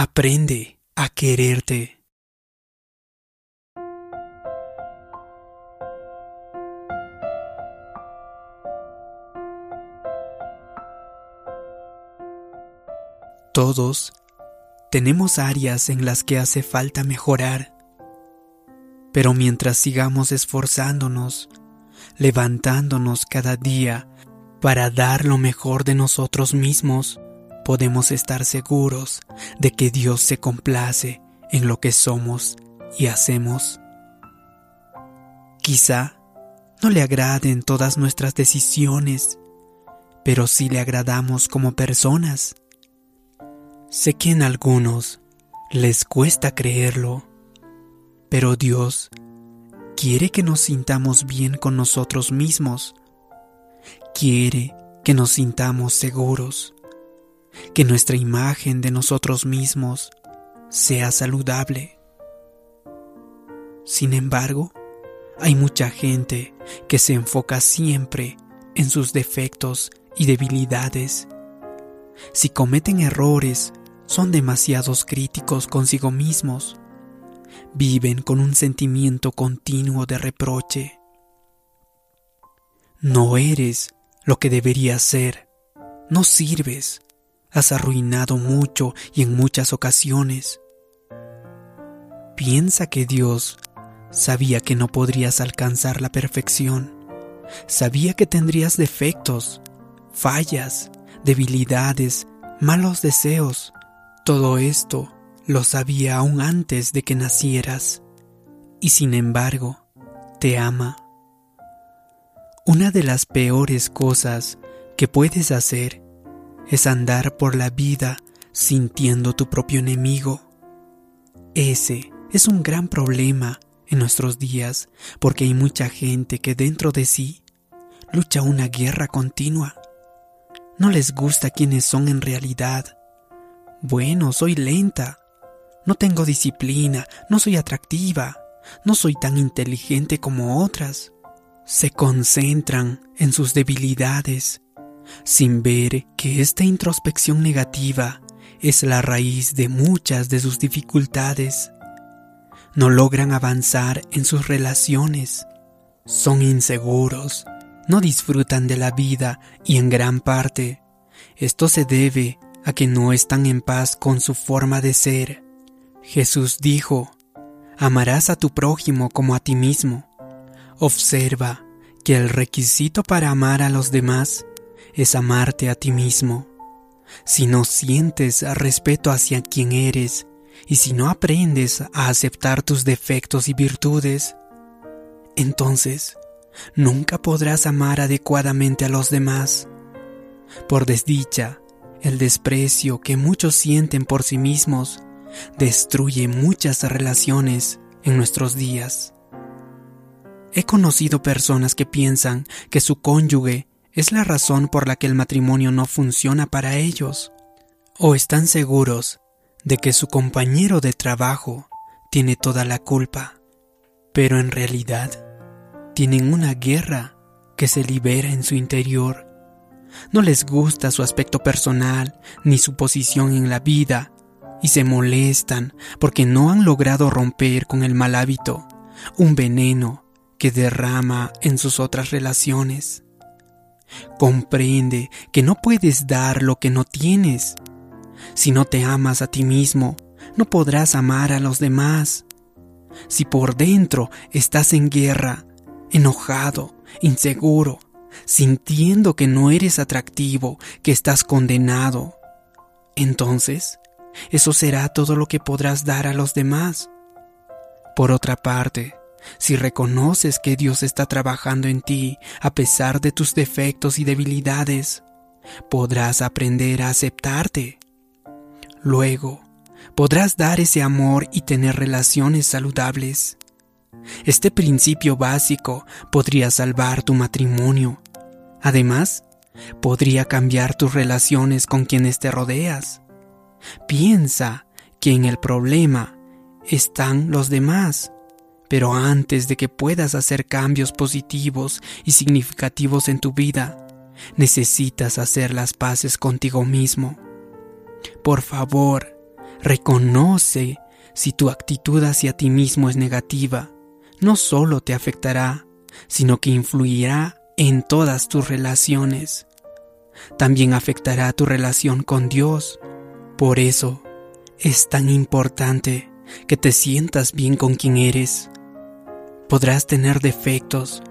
Aprende a quererte. Todos tenemos áreas en las que hace falta mejorar, pero mientras sigamos esforzándonos, levantándonos cada día para dar lo mejor de nosotros mismos, podemos estar seguros de que Dios se complace en lo que somos y hacemos. Quizá no le agraden todas nuestras decisiones, pero sí le agradamos como personas. Sé que en algunos les cuesta creerlo, pero Dios quiere que nos sintamos bien con nosotros mismos. Quiere que nos sintamos seguros, que nuestra imagen de nosotros mismos sea saludable. Sin embargo, hay mucha gente que se enfoca siempre en sus defectos y debilidades. Si cometen errores, son demasiados críticos consigo mismos viven con un sentimiento continuo de reproche. No eres lo que deberías ser, no sirves, has arruinado mucho y en muchas ocasiones. Piensa que Dios sabía que no podrías alcanzar la perfección, sabía que tendrías defectos, fallas, debilidades, malos deseos. Todo esto lo sabía aún antes de que nacieras y sin embargo te ama. Una de las peores cosas que puedes hacer es andar por la vida sintiendo tu propio enemigo. Ese es un gran problema en nuestros días porque hay mucha gente que dentro de sí lucha una guerra continua. No les gusta quienes son en realidad. Bueno, soy lenta, no tengo disciplina, no soy atractiva, no soy tan inteligente como otras. Se concentran en sus debilidades, sin ver que esta introspección negativa es la raíz de muchas de sus dificultades. No logran avanzar en sus relaciones, son inseguros, no disfrutan de la vida y en gran parte esto se debe a que no están en paz con su forma de ser Jesús dijo, amarás a tu prójimo como a ti mismo. Observa que el requisito para amar a los demás es amarte a ti mismo. Si no sientes respeto hacia quien eres y si no aprendes a aceptar tus defectos y virtudes, entonces nunca podrás amar adecuadamente a los demás. Por desdicha, el desprecio que muchos sienten por sí mismos destruye muchas relaciones en nuestros días. He conocido personas que piensan que su cónyuge es la razón por la que el matrimonio no funciona para ellos, o están seguros de que su compañero de trabajo tiene toda la culpa, pero en realidad tienen una guerra que se libera en su interior. No les gusta su aspecto personal ni su posición en la vida y se molestan porque no han logrado romper con el mal hábito, un veneno que derrama en sus otras relaciones. Comprende que no puedes dar lo que no tienes. Si no te amas a ti mismo, no podrás amar a los demás. Si por dentro estás en guerra, enojado, inseguro, sintiendo que no eres atractivo, que estás condenado, entonces eso será todo lo que podrás dar a los demás. Por otra parte, si reconoces que Dios está trabajando en ti a pesar de tus defectos y debilidades, podrás aprender a aceptarte. Luego, podrás dar ese amor y tener relaciones saludables. Este principio básico podría salvar tu matrimonio. Además, podría cambiar tus relaciones con quienes te rodeas. Piensa que en el problema están los demás. Pero antes de que puedas hacer cambios positivos y significativos en tu vida, necesitas hacer las paces contigo mismo. Por favor, Reconoce si tu actitud hacia ti mismo es negativa. No solo te afectará, sino que influirá en todas tus relaciones. También afectará tu relación con Dios. Por eso es tan importante que te sientas bien con quien eres. Podrás tener defectos,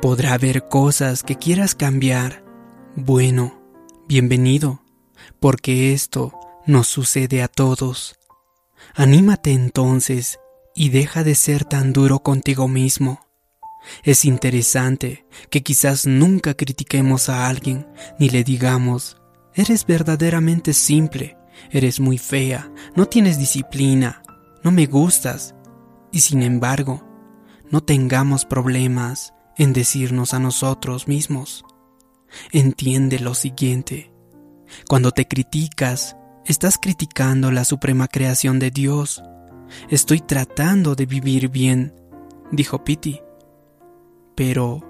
podrá haber cosas que quieras cambiar. Bueno, bienvenido, porque esto nos sucede a todos. Anímate entonces y deja de ser tan duro contigo mismo. Es interesante que quizás nunca critiquemos a alguien ni le digamos, eres verdaderamente simple, eres muy fea, no tienes disciplina, no me gustas. Y sin embargo, no tengamos problemas en decirnos a nosotros mismos. Entiende lo siguiente. Cuando te criticas, estás criticando la suprema creación de Dios. Estoy tratando de vivir bien, dijo Piti. Pero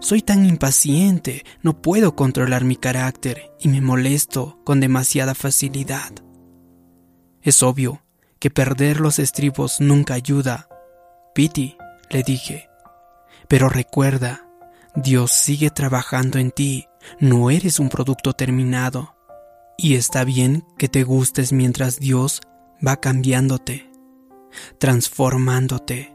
soy tan impaciente, no puedo controlar mi carácter y me molesto con demasiada facilidad. Es obvio que perder los estribos nunca ayuda. Piti, le dije. Pero recuerda, Dios sigue trabajando en ti, no eres un producto terminado. Y está bien que te gustes mientras Dios va cambiándote, transformándote.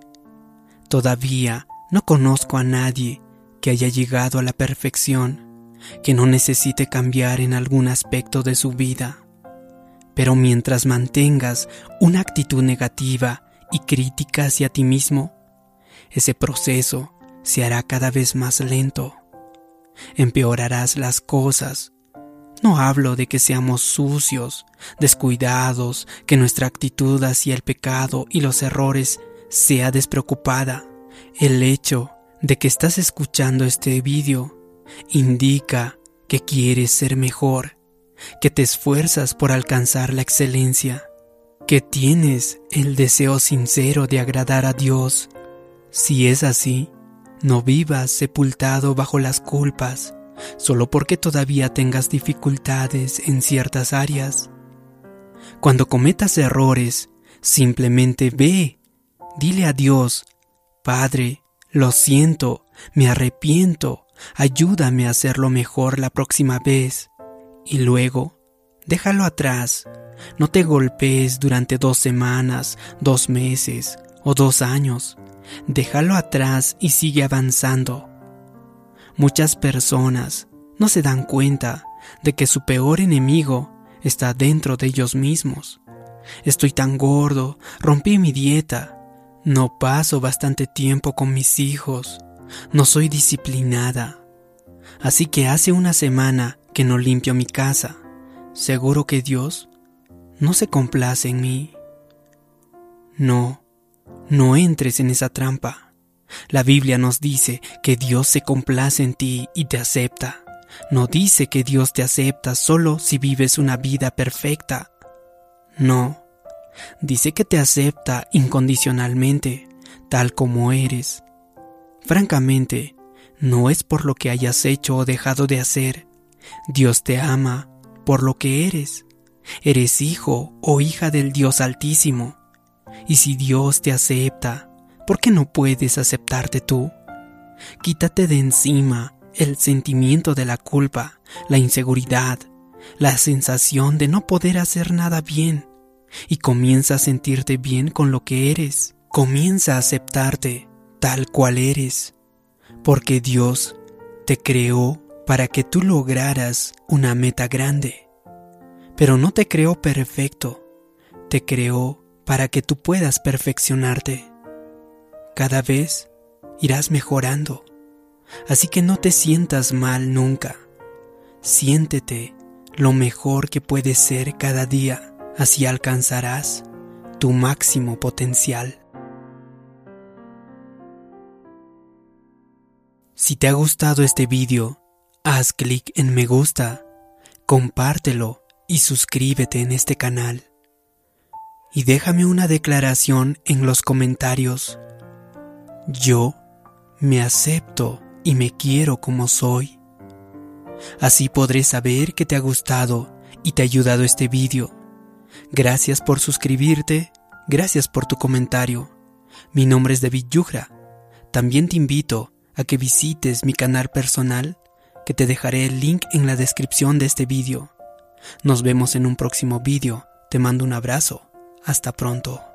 Todavía no conozco a nadie que haya llegado a la perfección, que no necesite cambiar en algún aspecto de su vida. Pero mientras mantengas una actitud negativa y crítica hacia ti mismo, ese proceso se hará cada vez más lento. Empeorarás las cosas. No hablo de que seamos sucios, descuidados, que nuestra actitud hacia el pecado y los errores sea despreocupada. El hecho de que estás escuchando este vídeo indica que quieres ser mejor que te esfuerzas por alcanzar la excelencia, que tienes el deseo sincero de agradar a Dios. Si es así, no vivas sepultado bajo las culpas solo porque todavía tengas dificultades en ciertas áreas. Cuando cometas errores, simplemente ve, dile a Dios, Padre, lo siento, me arrepiento, ayúdame a hacerlo mejor la próxima vez y luego déjalo atrás. No te golpees durante dos semanas, dos meses o dos años. Déjalo atrás y sigue avanzando. Muchas personas no se dan cuenta de que su peor enemigo está dentro de ellos mismos. Estoy tan gordo, rompí mi dieta, no paso bastante tiempo con mis hijos, no soy disciplinada. Así que hace una semana que no limpio mi casa, seguro que Dios no se complace en mí. No, no entres en esa trampa. La Biblia nos dice que Dios se complace en ti y te acepta. No dice que Dios te acepta solo si vives una vida perfecta. No, dice que te acepta incondicionalmente, tal como eres. Francamente, no es por lo que hayas hecho o dejado de hacer, Dios te ama por lo que eres. Eres hijo o hija del Dios Altísimo. Y si Dios te acepta, ¿por qué no puedes aceptarte tú? Quítate de encima el sentimiento de la culpa, la inseguridad, la sensación de no poder hacer nada bien y comienza a sentirte bien con lo que eres. Comienza a aceptarte tal cual eres, porque Dios te creó para que tú lograras una meta grande. Pero no te creó perfecto, te creó para que tú puedas perfeccionarte. Cada vez irás mejorando, así que no te sientas mal nunca. Siéntete lo mejor que puedes ser cada día, así alcanzarás tu máximo potencial. Si te ha gustado este vídeo, Haz clic en me gusta, compártelo y suscríbete en este canal. Y déjame una declaración en los comentarios. Yo me acepto y me quiero como soy. Así podré saber que te ha gustado y te ha ayudado este vídeo. Gracias por suscribirte, gracias por tu comentario. Mi nombre es David Yugra. También te invito a que visites mi canal personal, que te dejaré el link en la descripción de este vídeo. Nos vemos en un próximo vídeo. Te mando un abrazo. Hasta pronto.